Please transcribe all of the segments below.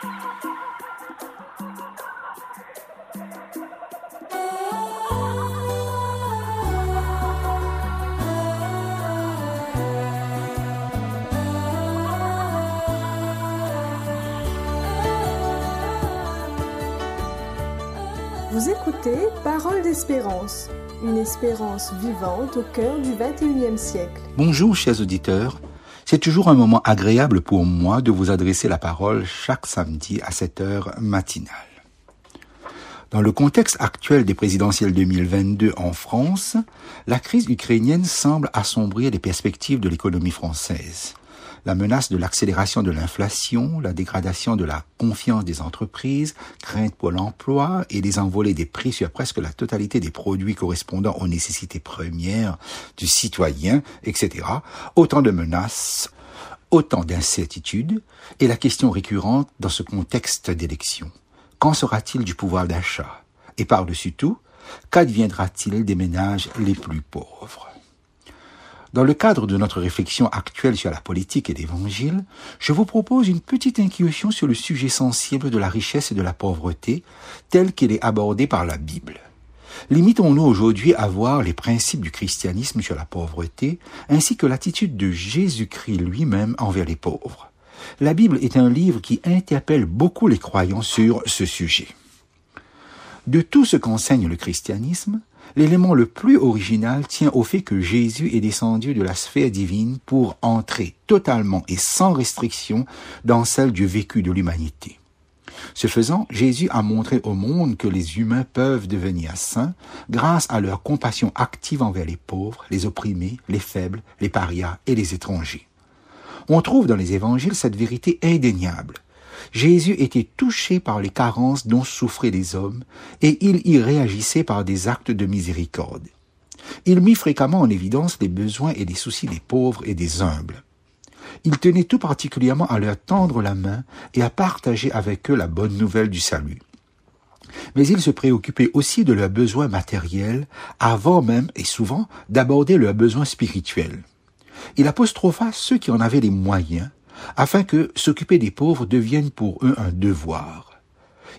Vous écoutez Parole d'espérance, une espérance vivante au cœur du 21e siècle. Bonjour chers auditeurs, c'est toujours un moment agréable pour moi de vous adresser la parole chaque samedi à cette heure matinale. Dans le contexte actuel des présidentielles 2022 en France, la crise ukrainienne semble assombrir les perspectives de l'économie française la menace de l'accélération de l'inflation, la dégradation de la confiance des entreprises, crainte pour l'emploi et les envolées des prix sur presque la totalité des produits correspondant aux nécessités premières du citoyen, etc. Autant de menaces, autant d'incertitudes, et la question récurrente dans ce contexte d'élection. Qu'en sera-t-il du pouvoir d'achat? Et par-dessus tout, qu'adviendra-t-il des ménages les plus pauvres? Dans le cadre de notre réflexion actuelle sur la politique et l'évangile, je vous propose une petite incursion sur le sujet sensible de la richesse et de la pauvreté, tel qu'il est abordé par la Bible. Limitons-nous aujourd'hui à voir les principes du christianisme sur la pauvreté, ainsi que l'attitude de Jésus-Christ lui-même envers les pauvres. La Bible est un livre qui interpelle beaucoup les croyants sur ce sujet. De tout ce qu'enseigne le christianisme, L'élément le plus original tient au fait que Jésus est descendu de la sphère divine pour entrer totalement et sans restriction dans celle du vécu de l'humanité. Ce faisant, Jésus a montré au monde que les humains peuvent devenir saints grâce à leur compassion active envers les pauvres, les opprimés, les faibles, les parias et les étrangers. On trouve dans les évangiles cette vérité indéniable. Jésus était touché par les carences dont souffraient les hommes, et il y réagissait par des actes de miséricorde. Il mit fréquemment en évidence les besoins et les soucis des pauvres et des humbles. Il tenait tout particulièrement à leur tendre la main et à partager avec eux la bonne nouvelle du salut. Mais il se préoccupait aussi de leurs besoins matériels, avant même et souvent d'aborder leurs besoins spirituels. Il apostropha ceux qui en avaient les moyens, afin que s'occuper des pauvres devienne pour eux un devoir.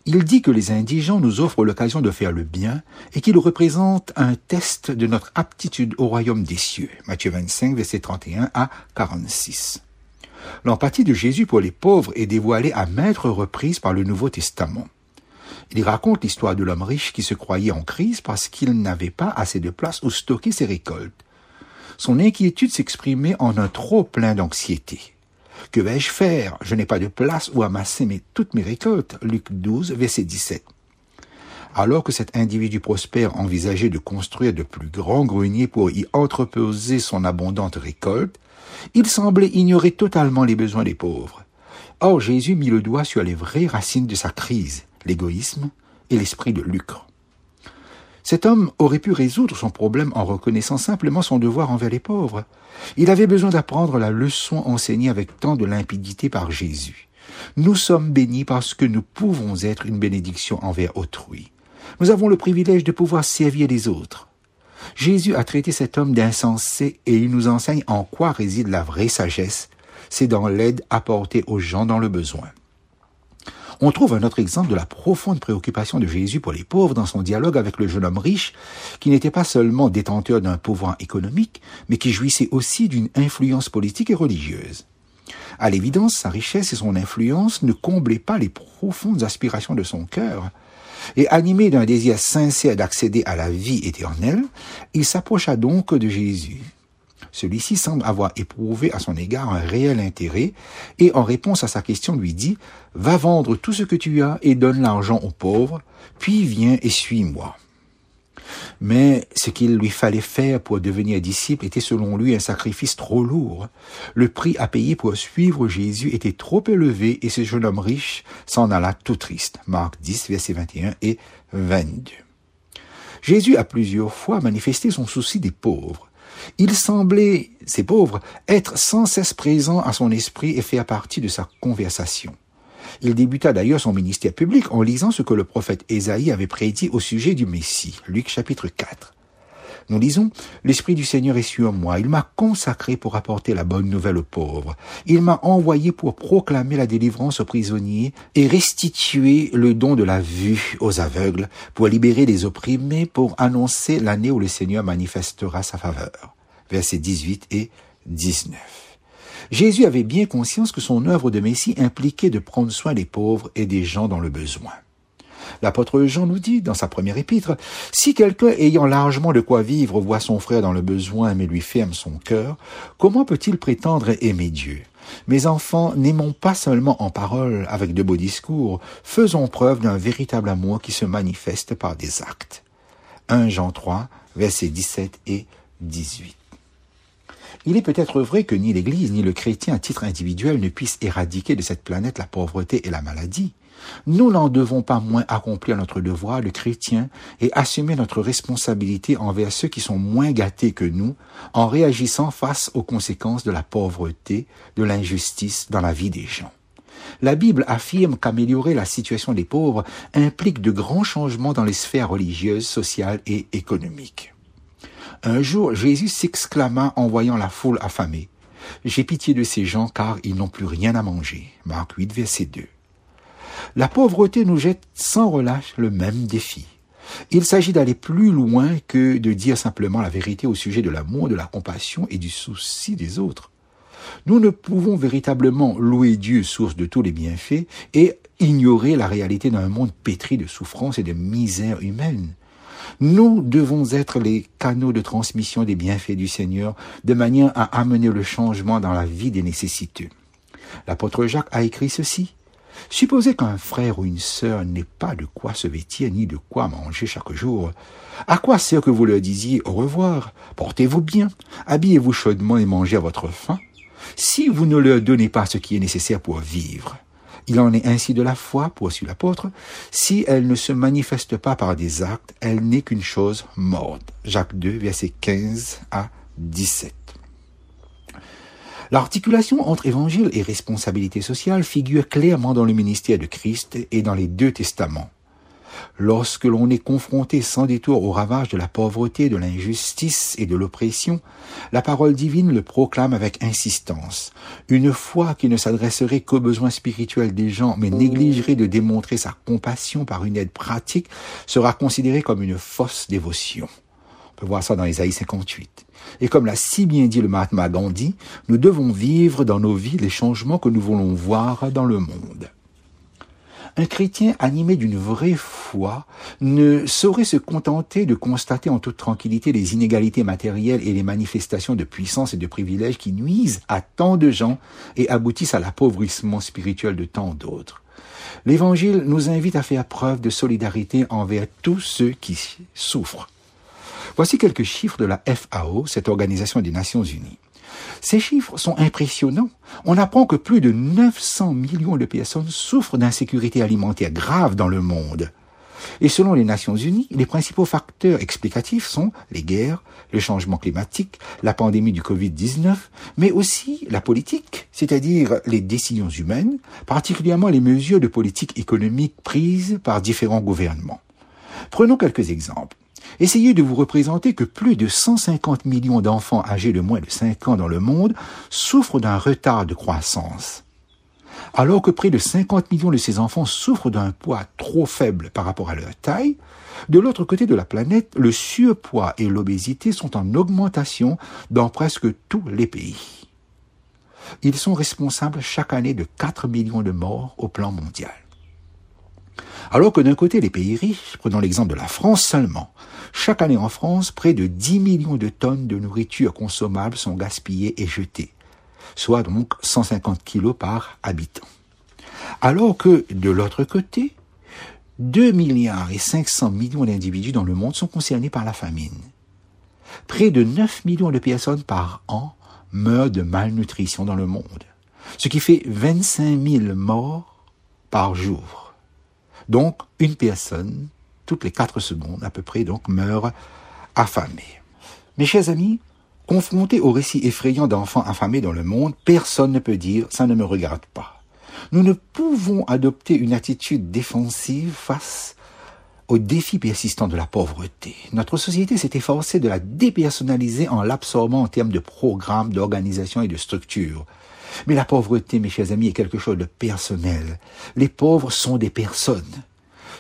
Il dit que les indigents nous offrent l'occasion de faire le bien et qu'ils représentent un test de notre aptitude au royaume des cieux. Matthieu 25, verset 31 à 46. L'empathie de Jésus pour les pauvres est dévoilée à maintes reprises par le Nouveau Testament. Il raconte l'histoire de l'homme riche qui se croyait en crise parce qu'il n'avait pas assez de place où stocker ses récoltes. Son inquiétude s'exprimait en un trop plein d'anxiété. Que vais-je faire? Je n'ai pas de place où amasser mes, toutes mes récoltes. Luc 12, verset 17. Alors que cet individu prospère envisageait de construire de plus grands greniers pour y entreposer son abondante récolte, il semblait ignorer totalement les besoins des pauvres. Or Jésus mit le doigt sur les vraies racines de sa crise, l'égoïsme et l'esprit de lucre. Cet homme aurait pu résoudre son problème en reconnaissant simplement son devoir envers les pauvres. Il avait besoin d'apprendre la leçon enseignée avec tant de limpidité par Jésus. Nous sommes bénis parce que nous pouvons être une bénédiction envers autrui. Nous avons le privilège de pouvoir servir les autres. Jésus a traité cet homme d'insensé et il nous enseigne en quoi réside la vraie sagesse. C'est dans l'aide apportée aux gens dans le besoin. On trouve un autre exemple de la profonde préoccupation de Jésus pour les pauvres dans son dialogue avec le jeune homme riche, qui n'était pas seulement détenteur d'un pouvoir économique, mais qui jouissait aussi d'une influence politique et religieuse. À l'évidence, sa richesse et son influence ne comblaient pas les profondes aspirations de son cœur, et animé d'un désir sincère d'accéder à la vie éternelle, il s'approcha donc de Jésus. Celui-ci semble avoir éprouvé à son égard un réel intérêt et en réponse à sa question lui dit Va vendre tout ce que tu as et donne l'argent aux pauvres, puis viens et suis-moi. Mais ce qu'il lui fallait faire pour devenir disciple était selon lui un sacrifice trop lourd. Le prix à payer pour suivre Jésus était trop élevé et ce jeune homme riche s'en alla tout triste. Marc 10, versets 21 et 22. Jésus a plusieurs fois manifesté son souci des pauvres. Il semblait, ces pauvres, être sans cesse présent à son esprit et faire partie de sa conversation. Il débuta d'ailleurs son ministère public en lisant ce que le prophète Ésaïe avait prédit au sujet du Messie, Luc chapitre 4. Nous lisons, L'Esprit du Seigneur est sur moi, il m'a consacré pour apporter la bonne nouvelle aux pauvres, il m'a envoyé pour proclamer la délivrance aux prisonniers et restituer le don de la vue aux aveugles, pour libérer les opprimés, pour annoncer l'année où le Seigneur manifestera sa faveur. Versets 18 et 19. Jésus avait bien conscience que son œuvre de Messie impliquait de prendre soin des pauvres et des gens dans le besoin. L'apôtre Jean nous dit dans sa première épître, Si quelqu'un ayant largement de quoi vivre voit son frère dans le besoin mais lui ferme son cœur, comment peut-il prétendre aimer Dieu? Mes enfants, n'aimons pas seulement en parole avec de beaux discours, faisons preuve d'un véritable amour qui se manifeste par des actes. 1 Jean 3, versets 17 et 18. Il est peut-être vrai que ni l'Église ni le chrétien à titre individuel ne puissent éradiquer de cette planète la pauvreté et la maladie. Nous n'en devons pas moins accomplir notre devoir de chrétien et assumer notre responsabilité envers ceux qui sont moins gâtés que nous en réagissant face aux conséquences de la pauvreté, de l'injustice dans la vie des gens. La Bible affirme qu'améliorer la situation des pauvres implique de grands changements dans les sphères religieuses, sociales et économiques. Un jour, Jésus s'exclama en voyant la foule affamée. J'ai pitié de ces gens car ils n'ont plus rien à manger. Marc 8, verset 2. La pauvreté nous jette sans relâche le même défi. Il s'agit d'aller plus loin que de dire simplement la vérité au sujet de l'amour, de la compassion et du souci des autres. Nous ne pouvons véritablement louer Dieu, source de tous les bienfaits, et ignorer la réalité d'un monde pétri de souffrance et de misère humaine. Nous devons être les canaux de transmission des bienfaits du Seigneur de manière à amener le changement dans la vie des nécessiteux. L'apôtre Jacques a écrit ceci. Supposez qu'un frère ou une sœur n'ait pas de quoi se vêtir ni de quoi manger chaque jour. À quoi sert que vous leur disiez au revoir? Portez-vous bien, habillez-vous chaudement et mangez à votre faim si vous ne leur donnez pas ce qui est nécessaire pour vivre. Il en est ainsi de la foi, poursuit l'apôtre, si elle ne se manifeste pas par des actes, elle n'est qu'une chose morte. Jacques 2, versets 15 à 17. L'articulation entre évangile et responsabilité sociale figure clairement dans le ministère de Christ et dans les deux testaments. Lorsque l'on est confronté sans détour au ravage de la pauvreté, de l'injustice et de l'oppression, la parole divine le proclame avec insistance. Une foi qui ne s'adresserait qu'aux besoins spirituels des gens, mais négligerait de démontrer sa compassion par une aide pratique, sera considérée comme une fausse dévotion. Peut voir ça dans Isaïe 58. Et comme l'a si bien dit le Mahatma Gandhi, nous devons vivre dans nos vies les changements que nous voulons voir dans le monde. Un chrétien animé d'une vraie foi ne saurait se contenter de constater en toute tranquillité les inégalités matérielles et les manifestations de puissance et de privilèges qui nuisent à tant de gens et aboutissent à l'appauvrissement spirituel de tant d'autres. L'Évangile nous invite à faire preuve de solidarité envers tous ceux qui souffrent. Voici quelques chiffres de la FAO, cette organisation des Nations Unies. Ces chiffres sont impressionnants. On apprend que plus de 900 millions de personnes souffrent d'insécurité alimentaire grave dans le monde. Et selon les Nations Unies, les principaux facteurs explicatifs sont les guerres, le changement climatique, la pandémie du Covid-19, mais aussi la politique, c'est-à-dire les décisions humaines, particulièrement les mesures de politique économique prises par différents gouvernements. Prenons quelques exemples. Essayez de vous représenter que plus de 150 millions d'enfants âgés de moins de 5 ans dans le monde souffrent d'un retard de croissance. Alors que près de 50 millions de ces enfants souffrent d'un poids trop faible par rapport à leur taille, de l'autre côté de la planète, le surpoids et l'obésité sont en augmentation dans presque tous les pays. Ils sont responsables chaque année de 4 millions de morts au plan mondial. Alors que d'un côté, les pays riches, prenons l'exemple de la France seulement, chaque année en France, près de 10 millions de tonnes de nourriture consommable sont gaspillées et jetées, soit donc 150 kilos par habitant. Alors que de l'autre côté, 2 milliards et 500 millions d'individus dans le monde sont concernés par la famine. Près de 9 millions de personnes par an meurent de malnutrition dans le monde, ce qui fait 25 000 morts par jour. Donc, une personne, toutes les quatre secondes à peu près, donc, meurt affamée. Mes chers amis, confrontés au récit effrayant d'enfants affamés dans le monde, personne ne peut dire ça ne me regarde pas. Nous ne pouvons adopter une attitude défensive face au défi persistant de la pauvreté. Notre société s'est efforcée de la dépersonnaliser en l'absorbant en termes de programmes, d'organisation et de structure. Mais la pauvreté, mes chers amis, est quelque chose de personnel. Les pauvres sont des personnes.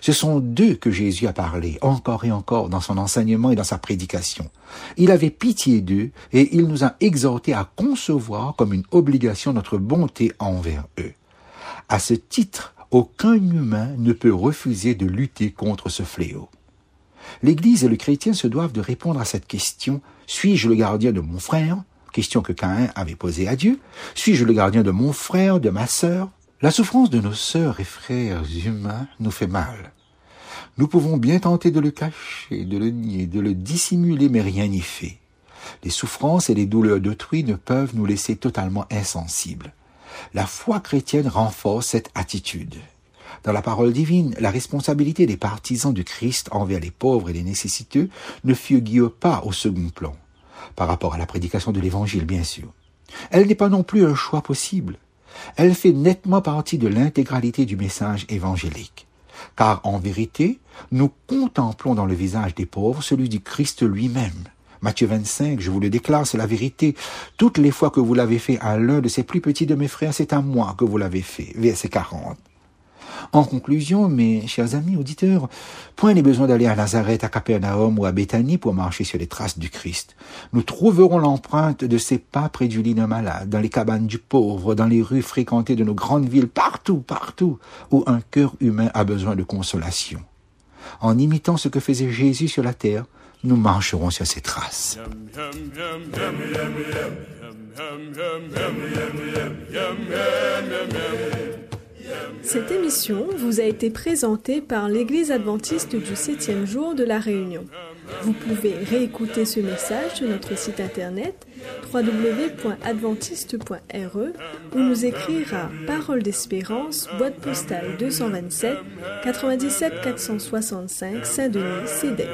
Ce sont d'eux que Jésus a parlé encore et encore dans son enseignement et dans sa prédication. Il avait pitié d'eux et il nous a exhortés à concevoir comme une obligation notre bonté envers eux. À ce titre, aucun humain ne peut refuser de lutter contre ce fléau. L'Église et le chrétien se doivent de répondre à cette question suis-je le gardien de mon frère? Question que Caïn avait posée à Dieu. Suis-je le gardien de mon frère, de ma sœur? La souffrance de nos sœurs et frères humains nous fait mal. Nous pouvons bien tenter de le cacher, de le nier, de le dissimuler, mais rien n'y fait. Les souffrances et les douleurs d'autrui ne peuvent nous laisser totalement insensibles. La foi chrétienne renforce cette attitude. Dans la parole divine, la responsabilité des partisans du Christ envers les pauvres et les nécessiteux ne figure pas au second plan, par rapport à la prédication de l'Évangile, bien sûr. Elle n'est pas non plus un choix possible. Elle fait nettement partie de l'intégralité du message évangélique. Car en vérité, nous contemplons dans le visage des pauvres celui du Christ lui-même. Matthieu 25, je vous le déclare, c'est la vérité. Toutes les fois que vous l'avez fait à l'un de ces plus petits de mes frères, c'est à moi que vous l'avez fait. Verset 40. En conclusion, mes chers amis auditeurs, point n'est besoin d'aller à Nazareth, à Capernaum ou à Béthanie pour marcher sur les traces du Christ. Nous trouverons l'empreinte de ses pas près du lit d'un malade, dans les cabanes du pauvre, dans les rues fréquentées de nos grandes villes, partout, partout, où un cœur humain a besoin de consolation. En imitant ce que faisait Jésus sur la terre, nous marcherons sur ses traces. Cette émission vous a été présentée par l'Église adventiste du septième jour de la Réunion. Vous pouvez réécouter ce message sur notre site internet www.adventiste.re ou nous écrire à Parole d'Espérance, boîte postale 227 97 465 Saint-Denis, CEDEX.